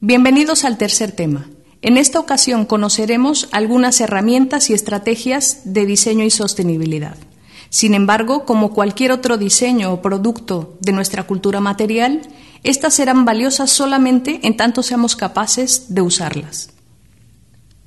Bienvenidos al tercer tema. En esta ocasión conoceremos algunas herramientas y estrategias de diseño y sostenibilidad. Sin embargo, como cualquier otro diseño o producto de nuestra cultura material, estas serán valiosas solamente en tanto seamos capaces de usarlas.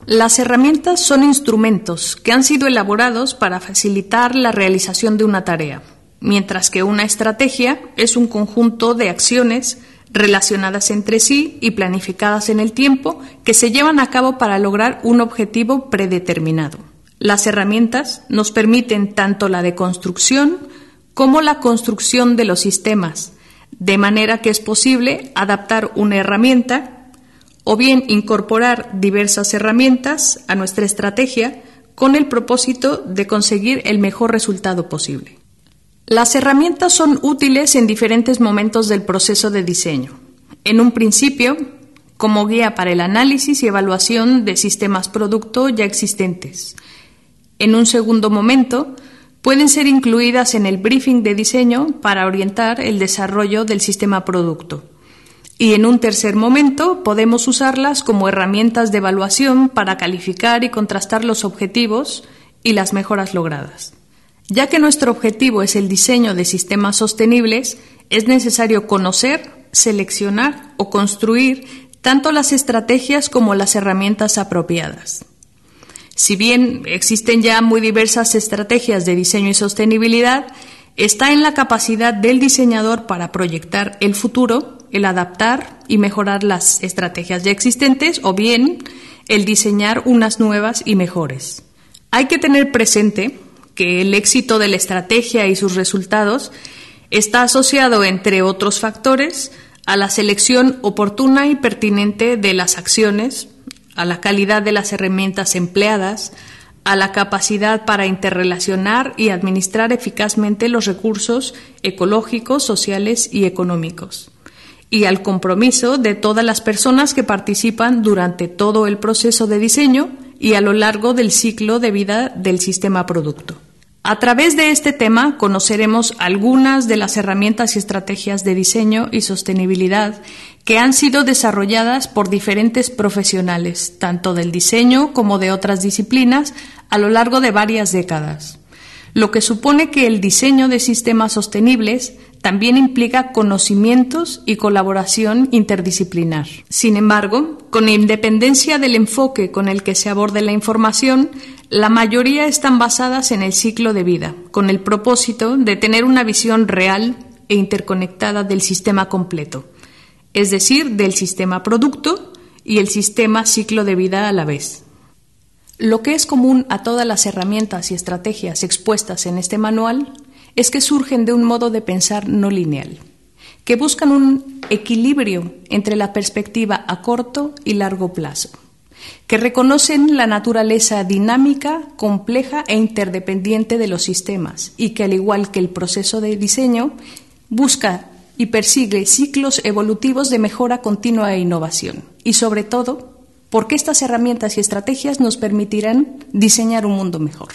Las herramientas son instrumentos que han sido elaborados para facilitar la realización de una tarea, mientras que una estrategia es un conjunto de acciones relacionadas entre sí y planificadas en el tiempo que se llevan a cabo para lograr un objetivo predeterminado. Las herramientas nos permiten tanto la deconstrucción como la construcción de los sistemas, de manera que es posible adaptar una herramienta o bien incorporar diversas herramientas a nuestra estrategia con el propósito de conseguir el mejor resultado posible. Las herramientas son útiles en diferentes momentos del proceso de diseño. En un principio, como guía para el análisis y evaluación de sistemas producto ya existentes. En un segundo momento, pueden ser incluidas en el briefing de diseño para orientar el desarrollo del sistema producto. Y en un tercer momento podemos usarlas como herramientas de evaluación para calificar y contrastar los objetivos y las mejoras logradas. Ya que nuestro objetivo es el diseño de sistemas sostenibles, es necesario conocer, seleccionar o construir tanto las estrategias como las herramientas apropiadas. Si bien existen ya muy diversas estrategias de diseño y sostenibilidad, está en la capacidad del diseñador para proyectar el futuro, el adaptar y mejorar las estrategias ya existentes o bien el diseñar unas nuevas y mejores. Hay que tener presente que el éxito de la estrategia y sus resultados está asociado, entre otros factores, a la selección oportuna y pertinente de las acciones, a la calidad de las herramientas empleadas, a la capacidad para interrelacionar y administrar eficazmente los recursos ecológicos, sociales y económicos, y al compromiso de todas las personas que participan durante todo el proceso de diseño y a lo largo del ciclo de vida del sistema producto. A través de este tema conoceremos algunas de las herramientas y estrategias de diseño y sostenibilidad que han sido desarrolladas por diferentes profesionales, tanto del diseño como de otras disciplinas, a lo largo de varias décadas, lo que supone que el diseño de sistemas sostenibles también implica conocimientos y colaboración interdisciplinar. Sin embargo, con independencia del enfoque con el que se aborde la información, la mayoría están basadas en el ciclo de vida, con el propósito de tener una visión real e interconectada del sistema completo, es decir, del sistema producto y el sistema ciclo de vida a la vez. Lo que es común a todas las herramientas y estrategias expuestas en este manual es que surgen de un modo de pensar no lineal, que buscan un equilibrio entre la perspectiva a corto y largo plazo, que reconocen la naturaleza dinámica, compleja e interdependiente de los sistemas y que, al igual que el proceso de diseño, busca y persigue ciclos evolutivos de mejora continua e innovación. Y sobre todo, porque estas herramientas y estrategias nos permitirán diseñar un mundo mejor.